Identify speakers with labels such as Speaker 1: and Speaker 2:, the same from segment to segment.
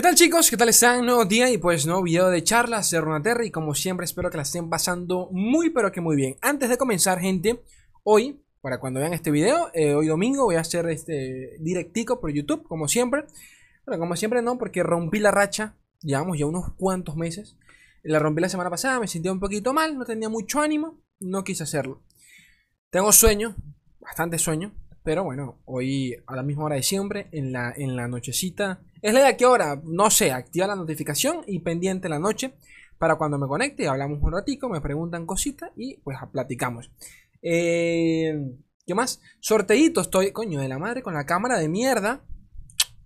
Speaker 1: ¿Qué tal chicos? ¿Qué tal están? Nuevo día y pues nuevo video de charlas de Runaterra y como siempre espero que la estén pasando muy pero que muy bien. Antes de comenzar gente, hoy, para cuando vean este video, eh, hoy domingo voy a hacer este directico por YouTube como siempre. Bueno, como siempre no, porque rompí la racha, llevamos ya unos cuantos meses. La rompí la semana pasada, me sentía un poquito mal, no tenía mucho ánimo, no quise hacerlo. Tengo sueño, bastante sueño, pero bueno, hoy a la misma hora de siempre, en la, en la nochecita. ¿Es la de qué hora? No sé, activa la notificación y pendiente la noche para cuando me conecte, hablamos un ratico, me preguntan cositas y pues platicamos. Eh, ¿Qué más? Sorteito, estoy, coño, de la madre con la cámara de mierda.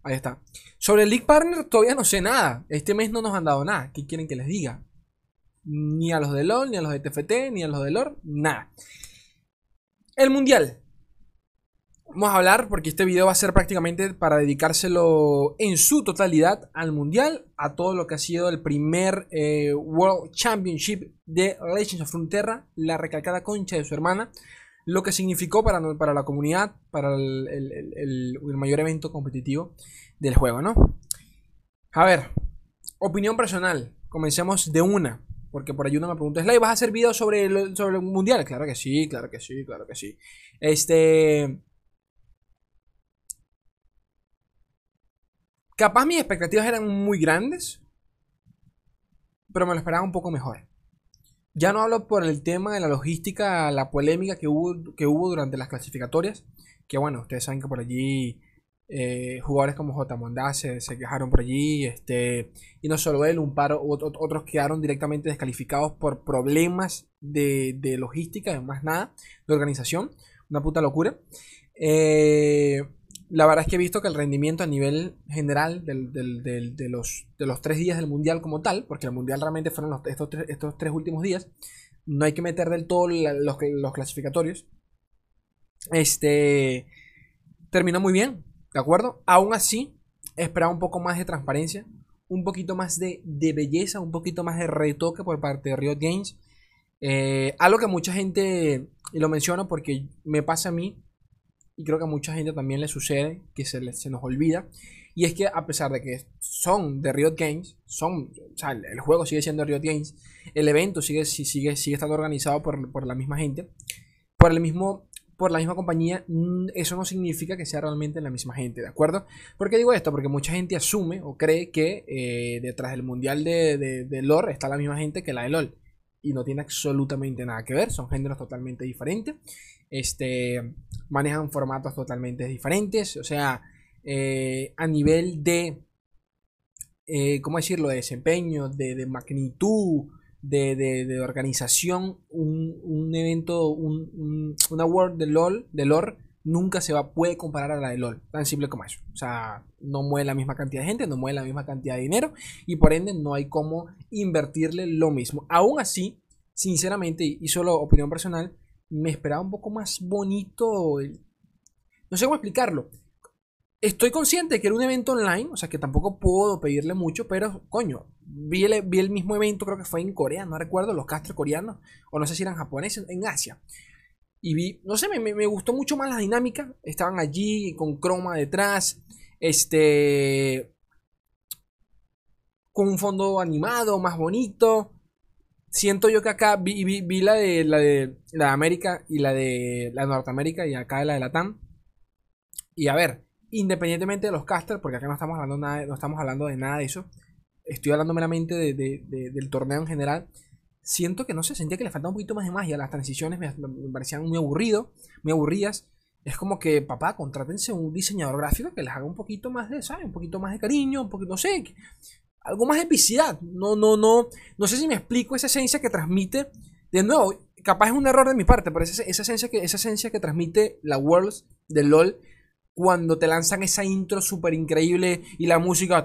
Speaker 1: Ahí está. Sobre el League Partner todavía no sé nada. Este mes no nos han dado nada. ¿Qué quieren que les diga? Ni a los de LOL, ni a los de TFT, ni a los de LOR, nada. El Mundial. Vamos a hablar porque este video va a ser prácticamente para dedicárselo en su totalidad al mundial, a todo lo que ha sido el primer eh, World Championship de Legends of Frontera, la recalcada concha de su hermana, lo que significó para, para la comunidad, para el, mayor evento competitivo del juego, ¿no? A ver, opinión personal, comencemos de una. Porque por ahí uno me preguntó, Slay, ¿vas a hacer videos sobre sobre el mundial? Claro que sí, claro que sí, claro que sí. Este. Capaz mis expectativas eran muy grandes, pero me lo esperaba un poco mejor. Ya no hablo por el tema de la logística, la polémica que hubo, que hubo durante las clasificatorias, que bueno, ustedes saben que por allí eh, jugadores como J. Mondá se, quejaron por allí, este, y no solo él, un par, otros quedaron directamente descalificados por problemas de, de logística, más nada, de organización, una puta locura. Eh, la verdad es que he visto que el rendimiento a nivel general de, los, de los tres días del Mundial como tal, porque el Mundial realmente fueron estos, tres, estos tres últimos días, no hay que meter del todo los, los clasificatorios, este, terminó muy bien, ¿de acuerdo? Aún así, esperaba un poco más de transparencia, un poquito más de, belleza, un poquito más de retoque por parte de Riot Games. Eh, algo que mucha gente, y lo menciono porque me pasa a mí, y creo que a mucha gente también le sucede que se, se nos olvida. Y es que a pesar de que son de Riot Games, son, o sea, el juego sigue siendo de Riot Games, el evento sigue, sigue, sigue estando organizado por, por la misma gente, por el mismo por la misma compañía, eso no significa que sea realmente la misma gente, ¿de acuerdo? ¿Por qué digo esto? Porque mucha gente asume o cree que eh, detrás del mundial de, de, de, LOL está la misma gente que la de LOL. Y no tiene absolutamente nada que ver, son géneros totalmente diferentes. Este, manejan formatos totalmente diferentes. O sea, eh, a nivel de, eh, ¿cómo decirlo?, de desempeño, de, magnitud, de, organización, un, evento, un, una World de LOL, de LOL, nunca se va, puede comparar a la de LOL. Tan simple como eso. O sea, no mueve la misma cantidad de gente, no mueve la misma cantidad de dinero y por ende no hay cómo invertirle lo mismo. Aún así, sinceramente, y solo opinión personal, me esperaba un poco más bonito. No sé cómo explicarlo. Estoy consciente que era un evento online, o sea que tampoco puedo pedirle mucho, pero coño, vi el, vi el mismo evento, creo que fue en Corea, no recuerdo, los castros coreanos, o no sé si eran japoneses, en Asia. Y vi, no sé, me, me gustó mucho más la dinámica. Estaban allí con croma detrás, este, con un fondo animado, más bonito siento yo que acá vi, vi, la de la de la América y la de la Norteamérica y acá la de la TAM. Y a ver, independientemente de los casters, porque acá no estamos hablando nada, no estamos hablando de nada de eso. Estoy hablando meramente de, del torneo en general. Siento que no sé, sentía que le faltaba un poquito más de magia. Las transiciones me, parecían muy aburrido, muy aburridas. Es como que, papá, contrátense un diseñador gráfico que les haga un poquito más de, ¿sabes? Un poquito más de cariño, un poquito, no sé, algo más de epicidad. No, no, no. No sé si me explico esa esencia que transmite. De nuevo, capaz es un error de mi parte, pero esa, esa esencia, que, esa esencia que transmite la Worlds de LOL cuando te lanzan esa intro súper increíble y la música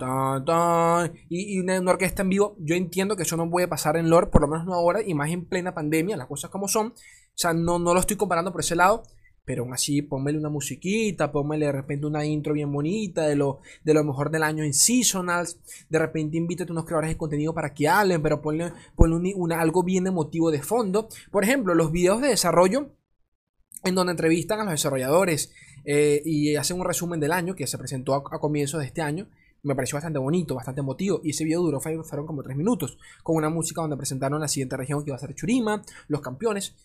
Speaker 1: y, una, orquesta en vivo, yo entiendo que eso no puede pasar en LOL, por lo menos no ahora, y más en plena pandemia, las cosas como son. O sea, no, no lo estoy comparando por ese lado, pero aún así, póngale una musiquita, póngale de repente una intro bien bonita de lo, de lo mejor del año en Seasonals. De repente, invítate a unos creadores de contenido para que hablen, pero ponle, una, algo bien emotivo de fondo. Por ejemplo, los videos de desarrollo en donde entrevistan a los desarrolladores eh, y hacen un resumen del año que se presentó a, comienzos de este año. me pareció bastante bonito, bastante emotivo. Y ese video duró, fueron como tres minutos, con una música donde presentaron la siguiente región que iba a ser Churima, los campeones.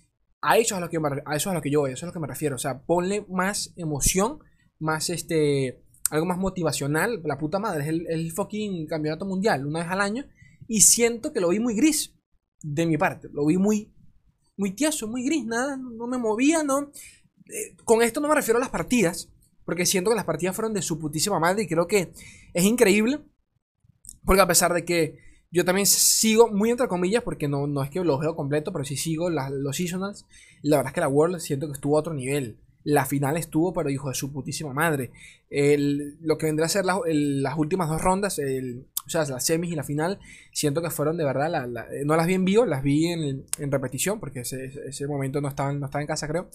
Speaker 1: A eso es a lo que, a eso es a lo que yo voy, a eso es a lo que me refiero. O sea, ponle más emoción, más este, algo más motivacional. La puta madre, es el, el fucking campeonato mundial, una vez al año. Y siento que lo vi muy gris, de mi parte. Lo vi muy, muy tieso, muy gris, nada, no me movía, no. Eh, con esto no me refiero a las partidas, porque siento que las partidas fueron de su putísima madre y creo que es increíble. Porque a pesar de que yo también sigo, muy entre comillas, porque no, no es que lo veo completo, pero sí sigo los seasonals. La verdad es que la World siento que estuvo a otro nivel. La final estuvo, pero hijo de su putísima madre. lo que vendría a ser las últimas dos rondas, o sea, las semis y la final, siento que fueron de verdad. no las vi en vivo, las vi en, repetición, porque ese, ese momento no estaba, no estaba en casa, creo.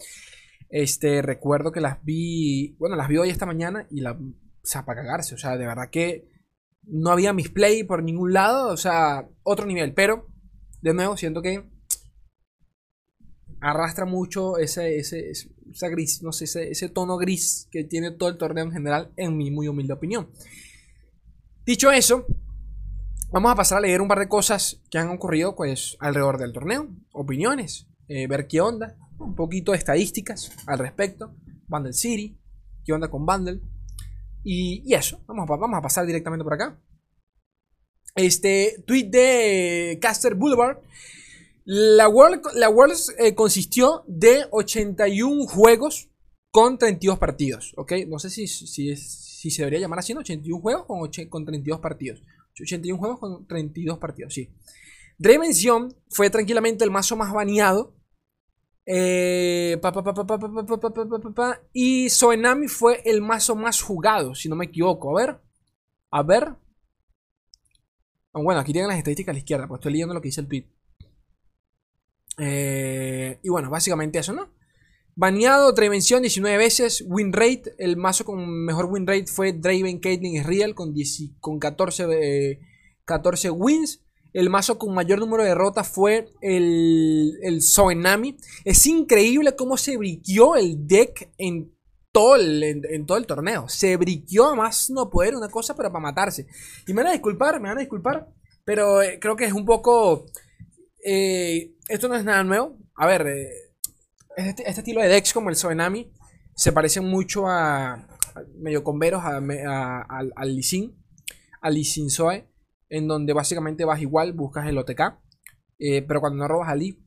Speaker 1: Este, recuerdo que las vi, bueno, las vi hoy esta mañana y la, o sea, para cagarse, o sea, de verdad que no había misplay por ningún lado, o sea, otro nivel, pero de nuevo siento que arrastra mucho ese, ese, esa gris, no sé, ese, ese, tono gris que tiene todo el torneo en general, en mi muy humilde opinión. Dicho eso, vamos a pasar a leer un par de cosas que han ocurrido pues alrededor del torneo, opiniones, eh, ver qué onda un poquito de estadísticas al respecto. Bundle City, qué onda con Bundle. Y, eso, vamos a, pasar directamente por acá. Este tweet de Caster Boulevard. La World, la World eh, consistió de 81 juegos con 32 partidos. ¿Ok? No sé si, si, si se debería llamar así, 81 juegos con, con 32 partidos. 81 juegos con 32 partidos, sí. Dimension fue tranquilamente el mazo más baneado y Soenami fue el mazo más jugado, si no me equivoco. A ver. A ver. Bueno, aquí tienen las estadísticas a la izquierda, pues estoy leyendo lo que dice el tweet. y bueno, básicamente eso, ¿no? Baneado, Dimension 19 veces. Win rate, el mazo con mejor win rate fue Draven Caitlyn Real con, con 14, 14 wins. El mazo con mayor número de derrotas fue el, el Soenami. Es increíble cómo se briqueó el deck en todo el, en, todo el torneo. Se briqueó más no poder una cosa, pero para matarse. Y me van a disculpar, me van a disculpar, pero eh, creo que es un poco... Eh, esto no es nada nuevo. A ver, eh, este, este, estilo de decks como el Soenami se parece mucho a, medio converos a, a, al, al al Lisin Soe en donde básicamente vas igual, buscas el OTK, eh, pero cuando no robas a Lee,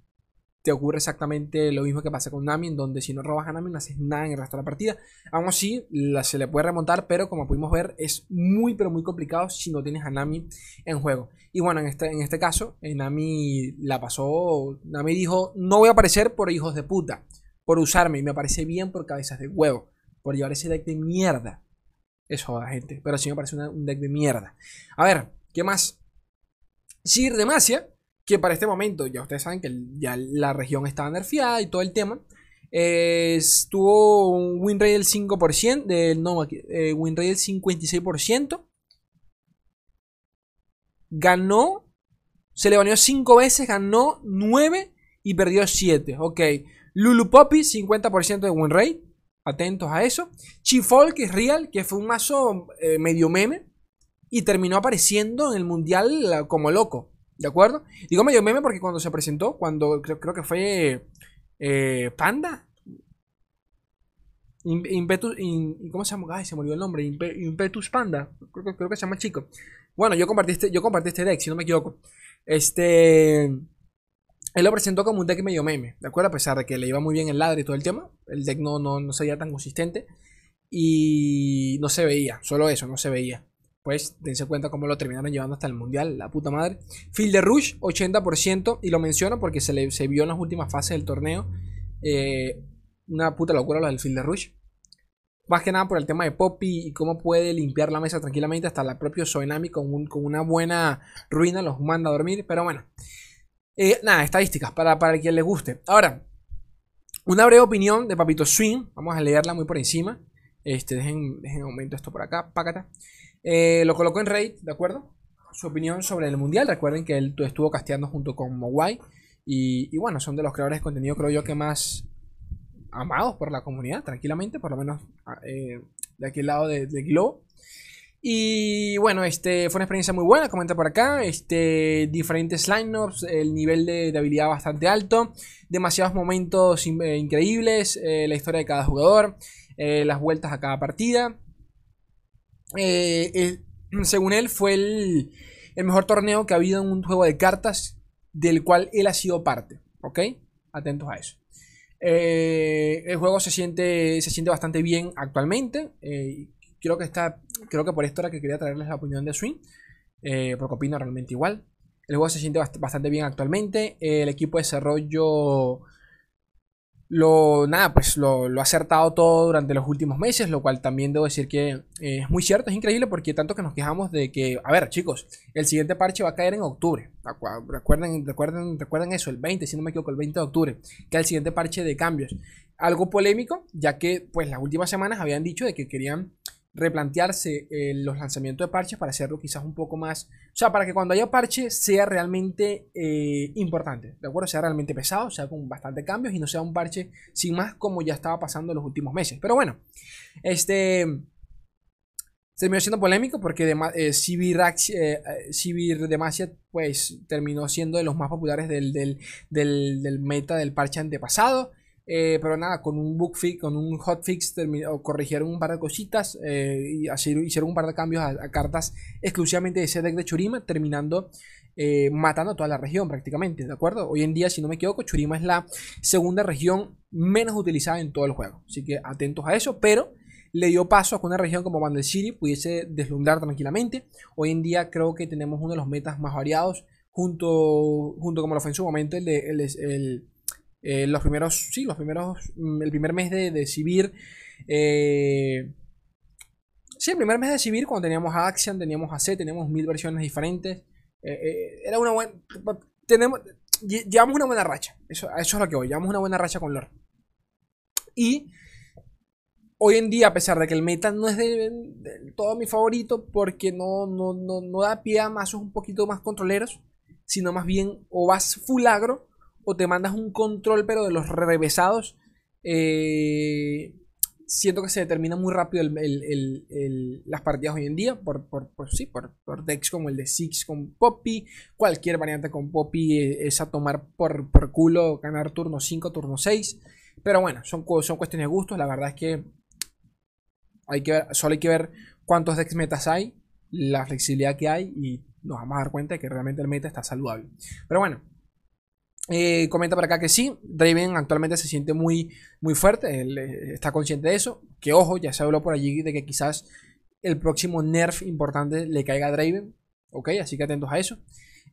Speaker 1: te ocurre exactamente lo mismo que pasa con Nami, en donde si no robas a Nami no haces nada en el resto de la partida. Aún así, se le puede remontar, pero como pudimos ver, es muy pero muy complicado si no tienes a Nami en juego. Y bueno, en este, en este caso, eh, Nami la pasó, Nami dijo, no voy a aparecer por hijos de puta, por usarme, y me parece bien por cabezas de huevo, por llevar ese deck de mierda. Eso, gente, pero sí me parece un deck de mierda. A ver, ¿Qué más? Sir Demacia, que para este momento ya ustedes saben que ya la región estaba nerfeada y todo el tema. estuvo un win rate del 5%, del, no, eh, win rate del 56%. Ganó, se le baneó 5 veces, ganó 9 y perdió 7. Ok. Lulu Poppy, 50% de win rate. Atentos a eso. Chifol, que es real, que fue un mazo eh, medio meme y terminó apareciendo en el mundial como loco. ¿De acuerdo? Digo medio meme porque cuando se presentó, cuando creo, que fue eh, Panda. Impetus, ¿Cómo se llama? Ay, se me olvidó el nombre. Impetus Panda. Creo, que se llama el chico. Bueno, yo compartí, este, yo compartí este deck, si no me equivoco. Este. Él lo presentó como un deck medio meme, ¿de acuerdo? A pesar de que le iba muy bien el ladre y todo el tema. El deck no, no, no se tan consistente. Y no se veía, solo eso, no se veía pues dense cuenta cómo lo terminaron llevando hasta el mundial, la puta madre. Field de Rush, 80%, y lo menciono porque se, le, se vio en las últimas fases del torneo. Eh, una puta locura lo del Field de Rush. Más que nada por el tema de Poppy y cómo puede limpiar la mesa tranquilamente. Hasta la propia Soenami con, con una buena ruina los manda a dormir. Pero bueno. Eh, nada, estadísticas para, para quien le guste. Ahora, una breve opinión de Papito Swing. Vamos a leerla muy por encima. Este, dejen, dejen un momento esto por acá. Pácata. Eh, lo colocó en Raid, ¿de acuerdo? Su opinión sobre el mundial. Recuerden que él estuvo casteando junto con Mowai. Y, bueno, son de los creadores de contenido, creo yo, que más amados por la comunidad, tranquilamente, por lo menos ah, eh, de aquel lado de globo. Y bueno, este fue una experiencia muy buena, comenta por acá. Este, diferentes lineups, el nivel de, habilidad bastante alto, demasiados momentos eh, increíbles, la historia de cada jugador, las vueltas a cada partida. Según él, fue el, mejor torneo que ha habido en un juego de cartas del cual él ha sido parte. ¿Ok? Atentos a eso. el juego se siente, se siente bastante bien actualmente creo que está, creo que por esto era que quería traerles la opinión de Swing, eh, porque opino realmente igual. El juego se siente bastante bien actualmente. el equipo de desarrollo lo, nada, pues lo, ha acertado todo durante los últimos meses, lo cual también debo decir que eh, es muy cierto, es increíble porque tanto que nos quejamos de que, a ver chicos, el siguiente parche va a caer en octubre. Recuerden, recuerden, recuerden eso, el 20, si no me equivoco, el 20 de octubre, que el siguiente parche de cambios. Algo polémico, ya que pues las últimas semanas habían dicho de que querían replantearse eh, los lanzamientos de parches para hacerlo quizás un poco más, o sea, para que cuando haya parche sea realmente eh, importante, ¿de acuerdo? Sea realmente pesado, sea con bastante cambios y no sea un parche sin más como ya estaba pasando en los últimos meses. Pero bueno, este terminó siendo polémico porque de, eh, Civir, Demacia pues terminó siendo de los más populares del, del, del meta del parche antepasado. Eh, pero nada, con un bug fix, con un hotfix corrigieron un par de cositas eh, y hicieron un par de cambios a, cartas exclusivamente de ese deck de Churima, terminando eh, matando a toda la región prácticamente, ¿de acuerdo? Hoy en día, si no me equivoco, Churima es la segunda región menos utilizada en todo el juego, así que atentos a eso, pero le dio paso a que una región como Bandel City pudiese deslumbrar tranquilamente. Hoy en día creo que tenemos uno de los metas más variados, junto, junto como lo fue en su momento el, el eh, los primeros, sí, los primeros, mm, el primer mes de, de Civir. Eh, sí, el primer mes de Civir, cuando teníamos a teníamos a C, teníamos mil versiones diferentes. Eh, era una buena. Tenemos, llevamos una buena racha. Eso, eso es lo que voy. Llevamos una buena racha con lore. Y hoy en día, a pesar de que el meta no es de, todo mi favorito, porque no, no, no, no da pie a mazos un poquito más controleros, sino más bien o vas full agro o te mandas un control, pero de los revesados, eh, siento que se determina muy rápido las partidas hoy en día por, por, sí, por, decks como el de Six con Poppy, cualquier variante con Poppy eh, es a tomar por, por culo, ganar turno 5, turno 6. Pero bueno, son, son cuestiones de gustos, la verdad es que hay que solo hay que ver cuántos decks metas hay, la flexibilidad que hay y nos vamos a dar cuenta de que realmente el meta está saludable. Pero bueno, eh, comenta por acá que sí, Draven actualmente se siente muy, muy fuerte, él eh, está consciente de eso. Que ojo, ya se habló por allí de que quizás el próximo nerf importante le caiga a Draven. Ok, así que atentos a eso.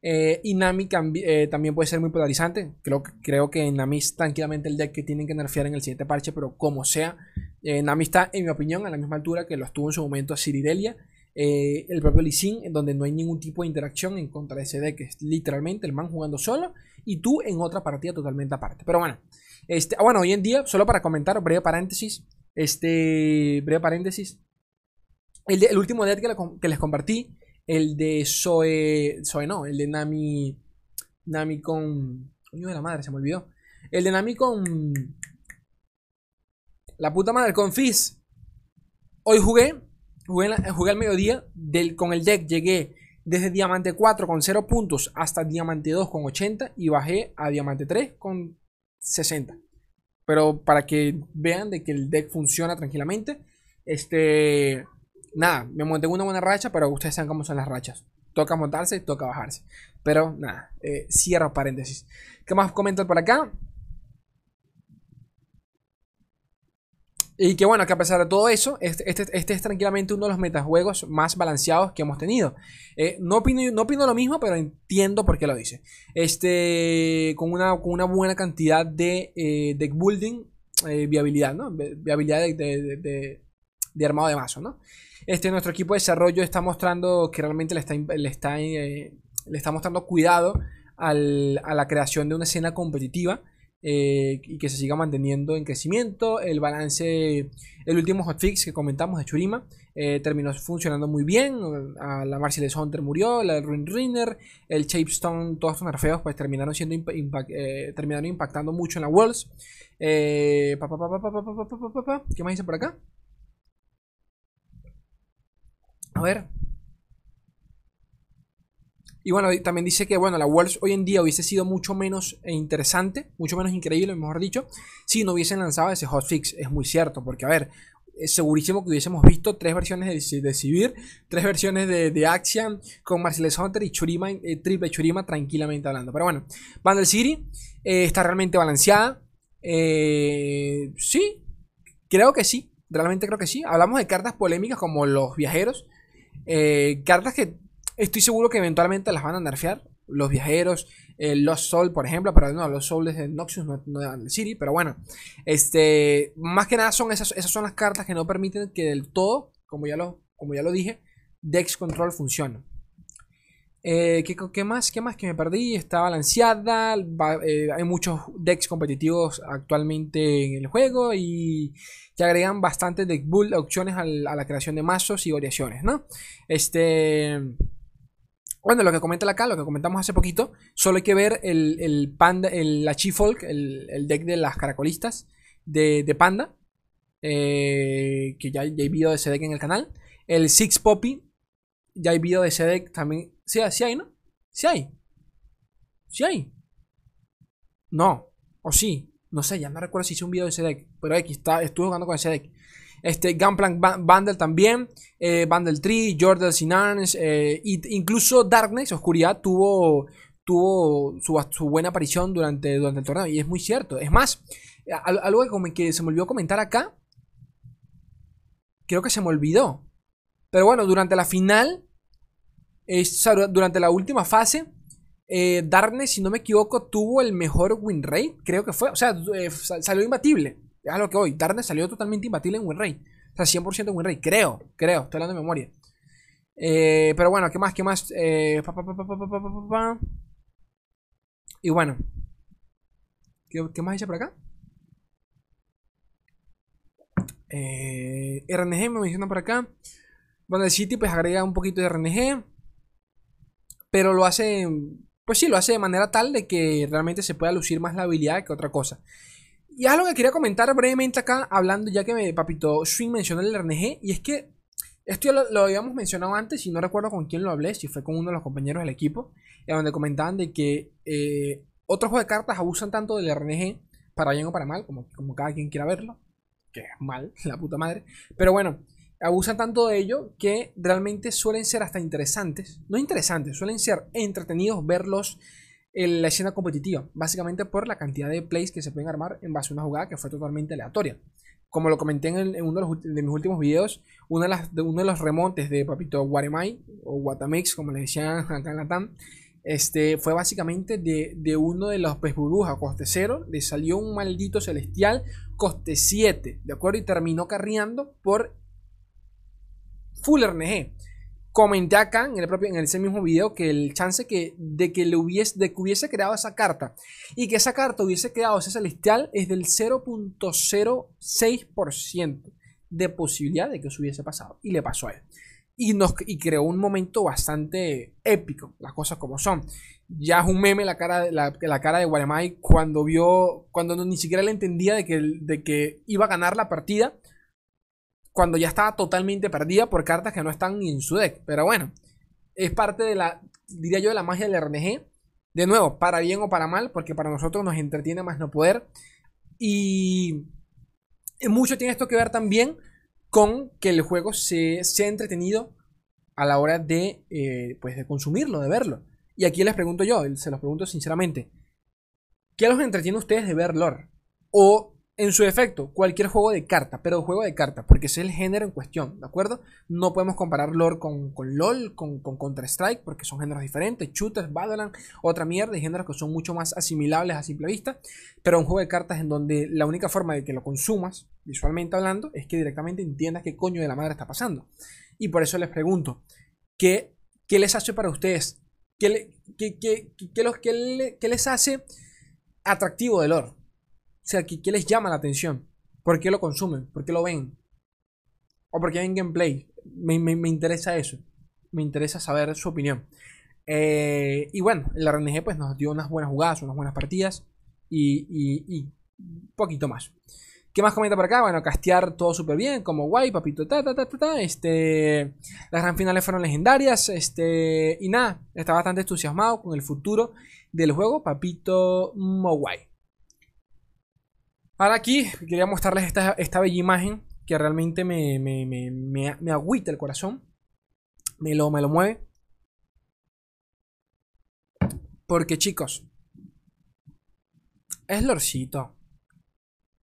Speaker 1: Eh, y Nami también puede ser muy polarizante. Creo, creo que Nami es tranquilamente el deck que tienen que nerfear en el siguiente parche, pero como sea, Nami está, en mi opinión, a la misma altura que lo estuvo en su momento Ciridelia. el propio Lee en donde no hay ningún tipo de interacción en contra de ese deck, es literalmente el man jugando solo y tú en otra partida totalmente aparte. Pero bueno, este, ah, bueno, hoy en día, solo para comentar, breve paréntesis, este, breve paréntesis, el, último deck que, les compartí, el de Zoe, Zoe no, el de Nami, Nami con, coño de la madre, se me olvidó, el de Nami con, la puta madre, con Fizz, hoy jugué, jugué, jugué al mediodía, del, con el deck llegué desde Diamante 4 con 0 puntos hasta Diamante 2 con 80 y bajé a Diamante 3 con 60. Pero para que vean de que el deck funciona tranquilamente, este, nada, me monté una buena racha, pero ustedes saben cómo son las rachas. Toca montarse toca bajarse. Pero nada, eh, cierro paréntesis. ¿Qué más comentan por acá? Y que bueno, que a pesar de todo eso, este, este, este, es tranquilamente uno de los metajuegos más balanceados que hemos tenido. Eh, no, opino, no opino lo mismo, pero entiendo por qué lo dice. Este, con una, con una buena cantidad de eh, deck building, eh, viabilidad, ¿no? Viabilidad de, de, armado de mazo, ¿no? Este, nuestro equipo de desarrollo está mostrando que realmente le está, le está, le está mostrando cuidado al, a la creación de una escena competitiva eh, y que se siga manteniendo en crecimiento. El balance, el último hotfix que comentamos de Churima eh, terminó funcionando muy bien. la Marcellus Hunter murió, la Ruin Rinner, el Chapestone, todos estos nerfeos pues terminaron siendo eh, terminaron impactando mucho en la Worlds. ¿Qué más dice por acá? A ver. Y bueno, también dice que bueno, la Worlds hoy en día hubiese sido mucho menos eh, interesante, mucho menos increíble, mejor dicho, si no hubiesen lanzado ese hotfix. Es muy cierto, porque a ver, es segurísimo que hubiésemos visto tres versiones de, de tres versiones de, de Axiom con Marcellus Hunter y Churima, eh, triple Churima tranquilamente hablando. Pero bueno, Vandal City eh, está realmente balanceada. sí, creo que sí, realmente creo que sí. Hablamos de cartas polémicas como los viajeros, cartas que Estoy seguro que eventualmente las van a nerfear. Los viajeros, los Soul, por ejemplo, pero no, los Souls de Noxus, no, de City, pero bueno. Este, más que nada son esas, esas son las cartas que no permiten que del todo, como ya lo, como ya lo dije, Dex Control funcione. Eh, ¿qué, más? ¿Qué más que me perdí? Está balanceada. Eh, hay muchos decks competitivos actualmente en el juego. Y que agregan bastante deck build opciones a la creación de mazos y variaciones, ¿no? Este. Bueno, lo que comenta acá, lo que comentamos hace poquito, solo hay que ver el, Panda, el, la Chifolk, el, el deck de las caracolistas de, Panda, eh, que ya, hay video de ese deck en el canal. El Six Poppy, ya hay video de ese deck también. Sí, sí hay, ¿no? Sí hay. Sí hay. No, o sí, no sé, ya no recuerdo si hice un video de ese deck, pero aquí está, estuve jugando con ese deck. Este, Gunplank Bundle también. Eh, Bundle 3, Jordan Sinarns. Eh, incluso Darkness, Oscuridad, tuvo, tuvo su, buena aparición durante, durante el torneo. Y es muy cierto. Es más, algo que se me olvidó comentar acá. Creo que se me olvidó. Pero bueno, durante la final. durante la última fase. Eh, Darkness, si no me equivoco, tuvo el mejor win rate. Creo que fue. O sea, eh, salió imbatible. Es lo que hoy. Darkness salió totalmente imbatible en win rate. O sea, 100% en win rate. Creo, creo. Estoy hablando de memoria. Eh, pero bueno, ¿qué más? ¿Qué más? Y bueno. ¿Qué, más dice por acá? Eh, RNG me menciona por acá. Bueno, el City pues agrega un poquito de RNG. Pero lo hace. Pues sí, lo hace de manera tal de que realmente se pueda lucir más la habilidad que otra cosa. Y algo que quería comentar brevemente acá, hablando ya que me papito Swing mencionó el RNG, y es que esto ya lo, habíamos mencionado antes y no recuerdo con quién lo hablé, si fue con uno de los compañeros del equipo, en donde comentaban de que eh, otros juegos de cartas abusan tanto del RNG, para bien o para mal, como, como cada quien quiera verlo, que es mal, la puta madre, pero bueno, abusan tanto de ello que realmente suelen ser hasta interesantes, no interesantes, suelen ser entretenidos verlos en la escena competitiva, básicamente por la cantidad de plays que se pueden armar en base a una jugada que fue totalmente aleatoria. Como lo comenté en, uno de, mis últimos videos, uno de, uno de los remontes de Papito Guaremay, o Guatamix, como le decían acá en este, fue básicamente de, de uno de los pez burbuja coste 0, le salió un maldito celestial coste 7, ¿de acuerdo? Y terminó carriando por Full RNG comenté acá en el propio en ese mismo video que el chance que, de que le hubiese, de que hubiese creado esa carta y que esa carta hubiese creado ese celestial es del 0.06% de posibilidad de que eso hubiese pasado y le pasó a él. Y, nos, y creó un momento bastante épico, las cosas como son. Ya es un meme la cara, la, la cara de Guaremay cuando vio, cuando ni siquiera le entendía de que, de que iba a ganar la partida cuando ya estaba totalmente perdida por cartas que no están ni en su deck. Pero bueno, es parte de la, diría yo, de la magia del RNG. De nuevo, para bien o para mal, porque para nosotros nos entretiene más no poder. Y mucho tiene esto que ver también con que el juego se, sea entretenido a la hora de, eh, pues de consumirlo, de verlo. Y aquí les pregunto yo, se los pregunto sinceramente, ¿qué los entretiene a ustedes de ver lore? O en su efecto, cualquier juego de carta, pero juego de carta, porque es el género en cuestión, ¿de acuerdo? No podemos comparar lore con, LOL, con, Counter-Strike, porque son géneros diferentes, shooters, Valorant, otra mierda, y géneros que son mucho más asimilables a simple vista, pero un juego de cartas en donde la única forma de que lo consumas, visualmente hablando, es que directamente entiendas qué coño de la madre está pasando. Y por eso les pregunto, ¿qué, qué les hace para ustedes? ¿Qué, los, qué les hace atractivo de lore? Sea, ¿qué, les llama la atención? ¿Por qué lo consumen? ¿Por qué lo ven? ¿O por qué ven gameplay? Me, interesa eso. Me interesa saber su opinión. Eh, y bueno, el RNG pues nos dio unas buenas jugadas, unas buenas partidas y, y, poquito más. ¿Qué más comenta por acá? Bueno, castear todo súper bien, como guay, papito, ta, ta, ta, ta, ta, Este, las gran finales fueron legendarias, este, y nada, está bastante entusiasmado con el futuro del juego, papito, muy guay. Ahora aquí quería mostrarles esta, esta bella imagen que realmente me, me, me, me, agüita el corazón, me lo, me lo mueve. Porque chicos, es Lorcito.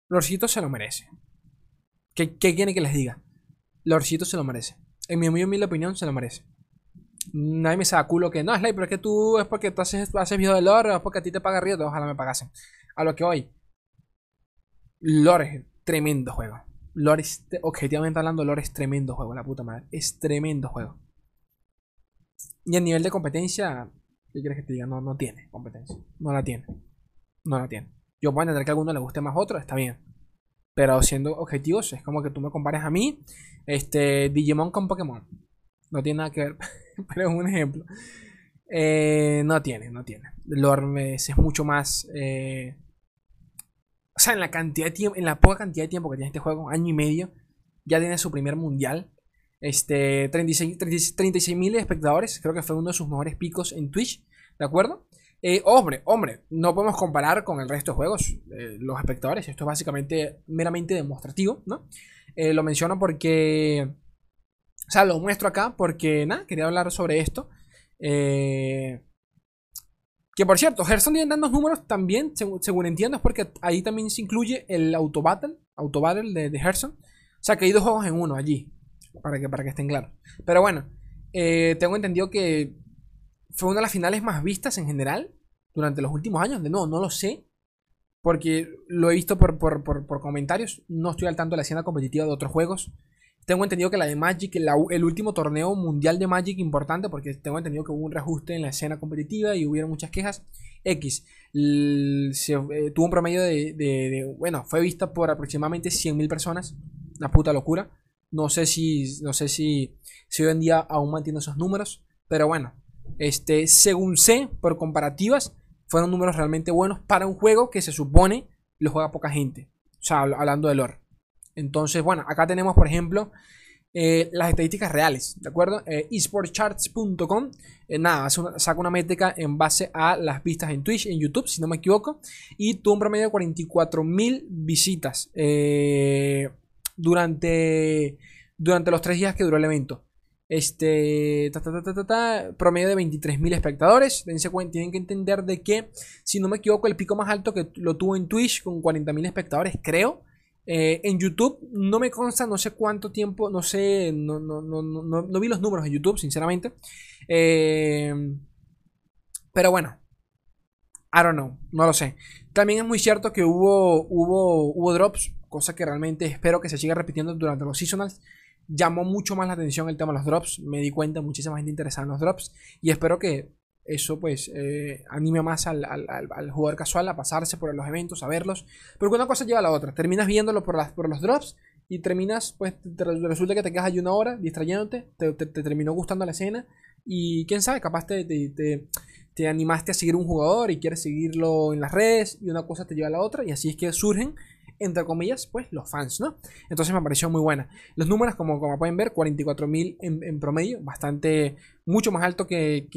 Speaker 1: Lorcito se lo merece. ¿Qué, ¿Qué, quiere que les diga? Lorcito se lo merece. En mi humilde opinión, se lo merece. Nadie me saca culo que no, es ley, pero es que tú es porque tú haces, haces video de lore, es porque a ti te paga Río, ojalá me pagasen. A lo que hoy. Lore tremendo juego. Lore objetivamente hablando, Lore es tremendo juego, la puta madre. Es tremendo juego. Y a nivel de competencia, ¿qué quieres que te diga? No, no tiene competencia. No la tiene. No la tiene. Yo puedo entender que a alguno le guste más otro, está bien. Pero siendo objetivos, es como que tú me compares a mí, este, Digimon con Pokémon. No tiene nada que ver, pero es un ejemplo. Eh, no tiene, no tiene. Lore es, mucho más. Eh, o sea, en la cantidad de tiempo, en la poca cantidad de tiempo que tiene este juego, año y medio, ya tiene su primer mundial. Este, 36 mil espectadores, creo que fue uno de sus mejores picos en Twitch, ¿de acuerdo? Eh, hombre, hombre, no podemos comparar con el resto de juegos, eh, los espectadores, esto es básicamente meramente demostrativo, ¿no? Eh, lo menciono porque, o sea, lo muestro acá porque, nada, quería hablar sobre esto. Que por cierto, Hearthstone tiene tantos números también, según, entiendo, es porque ahí también se incluye el Auto Battle, Auto Battle de, de. O sea, que hay dos juegos en uno allí, para que, para que estén claros. Pero bueno, tengo entendido que fue una de las finales más vistas en general durante los últimos años. De no, no lo sé. Porque lo he visto por, comentarios. No estoy al tanto de la escena competitiva de otros juegos. Tengo entendido que la de Magic, el último torneo mundial de Magic importante, porque tengo entendido que hubo un reajuste en la escena competitiva y hubieron muchas quejas. X eh, tuvo un promedio de, Bueno, fue vista por aproximadamente 100.000 personas. Una puta locura. No sé si, no sé si, hoy en día aún mantiene esos números. Pero bueno, este, según sé, por comparativas, fueron números realmente buenos para un juego que se supone lo juega poca gente. O sea, hablando de lore. Entonces, bueno, acá tenemos, por ejemplo, eh, las estadísticas reales, ¿de acuerdo? Eh, esportcharts.com, eh, nada, saca una métrica en base a las vistas en Twitch, en YouTube, si no me equivoco, y tuvo un promedio de 44.000 visitas durante, durante los tres días que duró el evento. Este, promedio de 23.000 espectadores. tienen que entender de que, si no me equivoco, el pico más alto que lo tuvo en Twitch con 40.000 espectadores, creo. Eh, en YouTube no me consta, no sé cuánto tiempo, no sé, no, no, no, no vi los números en YouTube, sinceramente. Eh, pero bueno, I don't know, no lo sé. También es muy cierto que hubo, hubo, hubo drops, cosa que realmente espero que se siga repitiendo durante los seasonals llamó mucho más la atención el tema de los drops. Me di cuenta, muchísima gente interesada en los drops. Y espero que eso pues eh, anime más al, jugador casual a pasarse por los eventos, a verlos. Porque una cosa lleva a la otra. Terminas viéndolo por, las, por los drops y terminas, pues resulta que te quedas ahí una hora distrayéndote, te, terminó gustando la escena y quién sabe, capaz te, te, animaste a seguir un jugador y quieres seguirlo en las redes y una cosa te lleva a la otra y así es que surgen entre comillas, pues los fans, ¿no? Entonces me pareció muy buena. Los números, como, como pueden ver, 44.000 en, en promedio, bastante, mucho más alto que,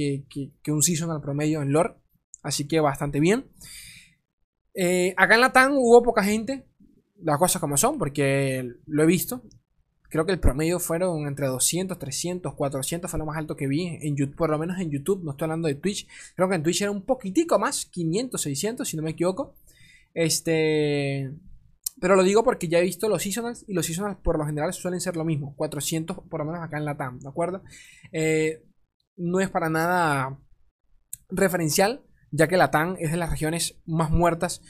Speaker 1: un season al promedio en lore, así que bastante bien. Eh, acá en la TAN hubo poca gente, las cosas como son, porque lo he visto. Creo que el promedio fueron entre 200, 300, 400 fue lo más alto que vi en YouTube, por lo menos en YouTube, no estoy hablando de Twitch. Creo que en Twitch era un poquitico más, 500, 600, si no me equivoco. Este, pero lo digo porque ya he visto los seasonals y los seasonals por lo general suelen ser lo mismo. 400 por lo menos acá en la TAM, ¿de acuerdo? Eh, no es para nada referencial, ya que la TAM es de las regiones más muertas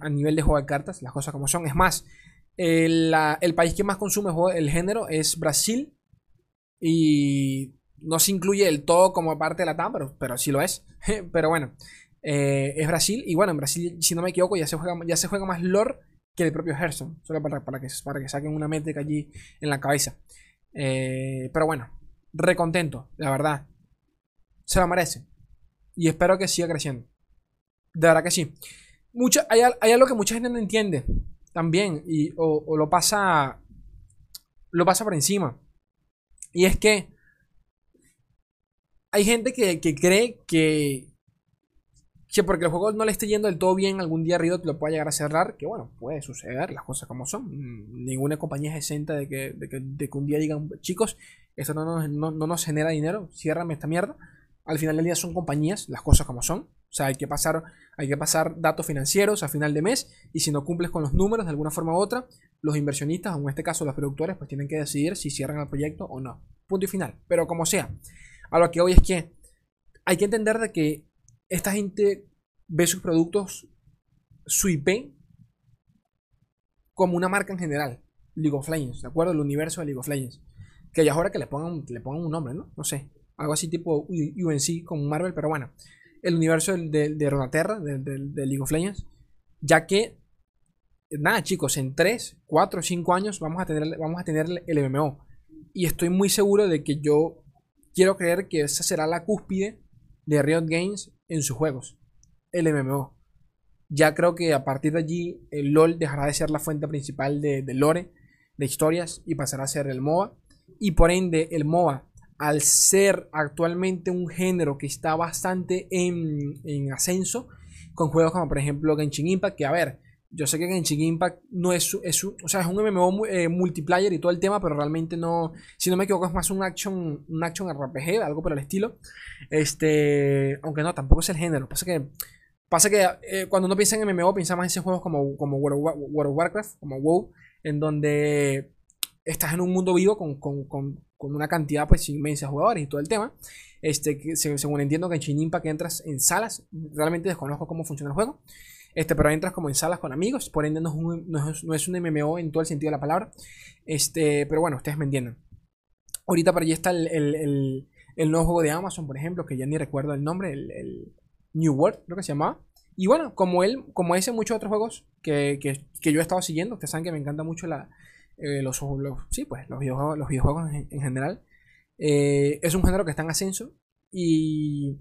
Speaker 1: a nivel de juego de cartas, las cosas como son. Es más, el, país que más consume el género es Brasil y no se incluye el todo como parte de la TAM, pero, pero sí lo es. pero bueno, eh, es Brasil y bueno, en Brasil, si no me equivoco, ya se juega, ya se juega más lore que el propio Hearthstone. Solo para, para, que, para que saquen una métrica allí en la cabeza. Eh, pero bueno, recontento, la verdad. Se lo merece. Y espero que siga creciendo. De verdad que sí. Mucha, hay, algo que mucha gente no entiende. también y, o, lo pasa lo pasa por encima. Y es que hay gente que, cree que, que porque el juego no le esté yendo del todo bien, algún día Riot lo pueda llegar a cerrar, que bueno, puede suceder, las cosas como son. Ninguna compañía es exenta de que, de que, un día digan, chicos, esto no nos, no, no nos genera dinero, ciérrame esta mierda. Al final del día son compañías, las cosas como son. O sea, hay que pasar, hay que pasar datos financieros a final de mes y si no cumples con los números de alguna forma u otra, los inversionistas, o en este caso los productores, pues tienen que decidir si cierran el proyecto o no. Punto y final. Pero como sea, a lo que hoy es que hay que entender de que esta gente ve sus productos, su IP, como una marca en general. League of Legends, ¿de acuerdo? El universo de League of Legends. Que ya es hora que le pongan, le pongan un nombre, ¿no? No sé. Algo así tipo UNC con Marvel, pero bueno el universo de, de, de Ronaterra, de, League of Legends, ya que, nada chicos, en 3, 4, 5 años vamos a, tener, vamos a tener el MMO. Y estoy muy seguro de que yo quiero creer que esa será la cúspide de Riot Games en sus juegos, el MMO. Ya creo que a partir de allí el LOL dejará de ser la fuente principal de, de lore, de historias, y pasará a ser el MOA. Y por ende el MOA al ser actualmente un género que está bastante en, ascenso, con juegos como por ejemplo Genshin Impact, que a ver, yo sé que Genshin Impact no es, es, o sea, es un MMO eh, multiplayer y todo el tema, pero realmente no, si no me equivoco, es más un action, un action RPG, algo por el estilo. Este, aunque no, tampoco es el género. Pasa que, pasa que eh, cuando uno piensa en MMO, piensa más en juegos como, como World, of Warcraft, como WoW, en donde estás en un mundo vivo con, con una cantidad pues inmensa de jugadores y todo el tema. Este, que, según entiendo que en Shin que entras en salas, realmente desconozco cómo funciona el juego. Este, pero entras como en salas con amigos, por ende no es, un, no, es, un MMO en todo el sentido de la palabra. Este, pero bueno, ustedes me entienden. Ahorita por allí está el, el, el, nuevo juego de Amazon, por ejemplo, que ya ni recuerdo el nombre, el, New World, creo que se llamaba. Y bueno, como él, como ese, muchos otros juegos que, que, que yo he estado siguiendo, ustedes saben que me encanta mucho la, eh, los, sí, pues, los videojuegos, los videojuegos en, general. Eh, es un género que está en ascenso. Y.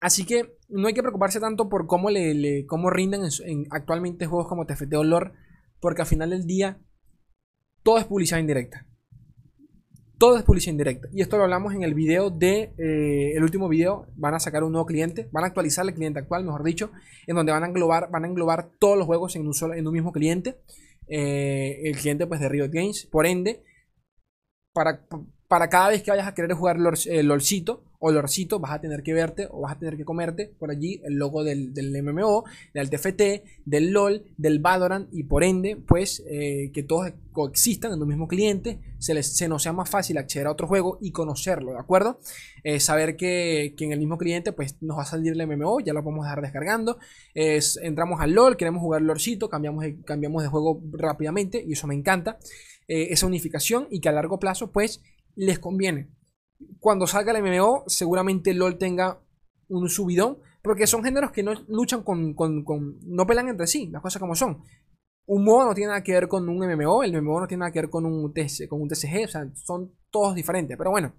Speaker 1: Así que no hay que preocuparse tanto por cómo, le, cómo rinden en, actualmente juegos como TFT o. Porque al final del día, todo es publicidad indirecta. Todo es publicidad indirecta. Y esto lo hablamos en el video de. Eh, el último video. Van a sacar un nuevo cliente. Van a actualizar el cliente actual, mejor dicho. En donde van a englobar, van a englobar todos los juegos en un, solo, en un mismo cliente. Eh, el cliente pues, de Riot Games. Por ende, para, para cada vez que vayas a querer jugar el LOLcito o LORcito, vas a tener que verte o vas a tener que comerte por allí el logo del, MMO, del TFT, del LOL, del Valorant y por ende, pues eh, que todos coexistan en un mismo cliente, se, les, se nos sea más fácil acceder a otro juego y conocerlo, ¿de acuerdo? Eh, saber que, en el mismo cliente pues nos va a salir el MMO, ya lo podemos dejar descargando, es, entramos al LOL, queremos jugar LOLcito, cambiamos cambiamos de juego rápidamente y eso me encanta. Eh, esa unificación y que a largo plazo pues les conviene. Cuando salga el MMO, seguramente LOL tenga un subidón, porque son géneros que no luchan con, no pelan entre sí, las cosas como son. Un MOA no tiene nada que ver con un MMO, el MMO no tiene nada que ver con un, con un TCG, o sea, son todos diferentes, pero bueno,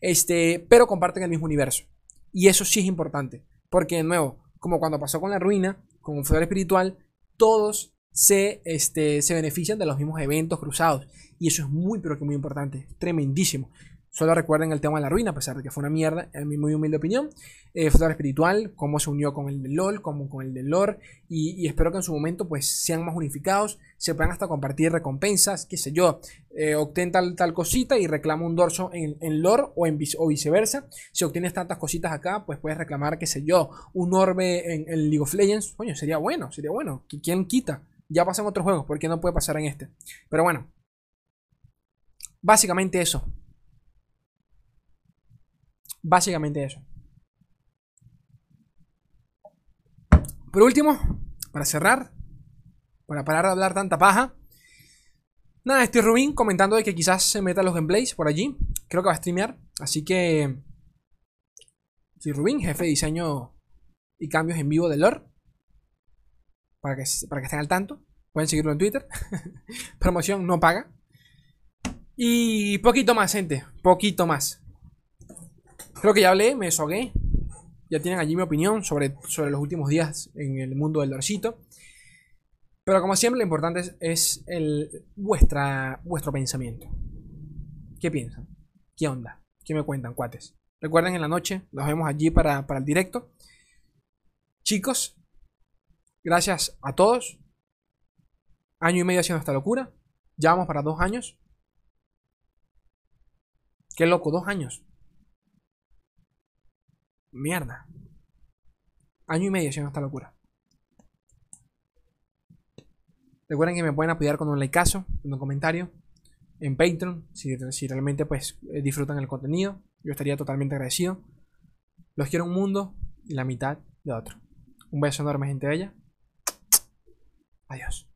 Speaker 1: este, pero comparten el mismo universo. Y eso sí es importante, porque de nuevo, como cuando pasó con la ruina, con un fedor espiritual, todos se, este, se benefician de los mismos eventos cruzados. Y eso es muy, pero que muy importante. Tremendísimo. Solo recuerden el tema de la ruina, a pesar de que fue una mierda, en mi muy humilde opinión. Eh, espiritual, cómo se unió con el de LOL, como con el de lore. Y, espero que en su momento pues sean más unificados, se puedan hasta compartir recompensas, qué sé yo. Eh, obtén tal, tal cosita y reclama un dorso en, en lore o, en, o viceversa. Si obtienes tantas cositas acá, pues puedes reclamar, qué sé yo, un orbe en, en League of Legends. Coño, sería bueno, sería bueno. ¿Quién quita? Ya pasa en otros juegos, ¿por qué no puede pasar en este? Pero bueno, básicamente eso. Básicamente eso. Por último, para cerrar, para parar de hablar tanta paja. Nada, estoy Rubín comentando de que quizás se meta los gameplays por allí. Creo que va a streamear. Así que. Soy Rubín, jefe de diseño y cambios en vivo de lore para que, para que estén al tanto. Pueden seguirlo en Twitter. Promoción no paga. Y poquito más, gente. Poquito más. Creo que ya hablé, me desahogué. Ya tienen allí mi opinión sobre, sobre los últimos días en el mundo del dorcito. Pero como siempre, lo importante es, es el, vuestra, vuestro pensamiento. ¿Qué piensan? ¿Qué onda? ¿Qué me cuentan, cuates? Recuerden en la noche, nos vemos allí para, para el directo. Chicos, gracias a todos. Año y medio haciendo esta locura. Ya vamos para dos años. Qué loco, dos años. Mierda. Año y medio haciendo esta locura. Recuerden que me pueden apoyar con un likeazo, con un comentario en Patreon, si, realmente pues eh, disfrutan el contenido. Yo estaría totalmente agradecido. Los quiero un mundo y la mitad de otro. Un beso enorme, gente bella. Adiós.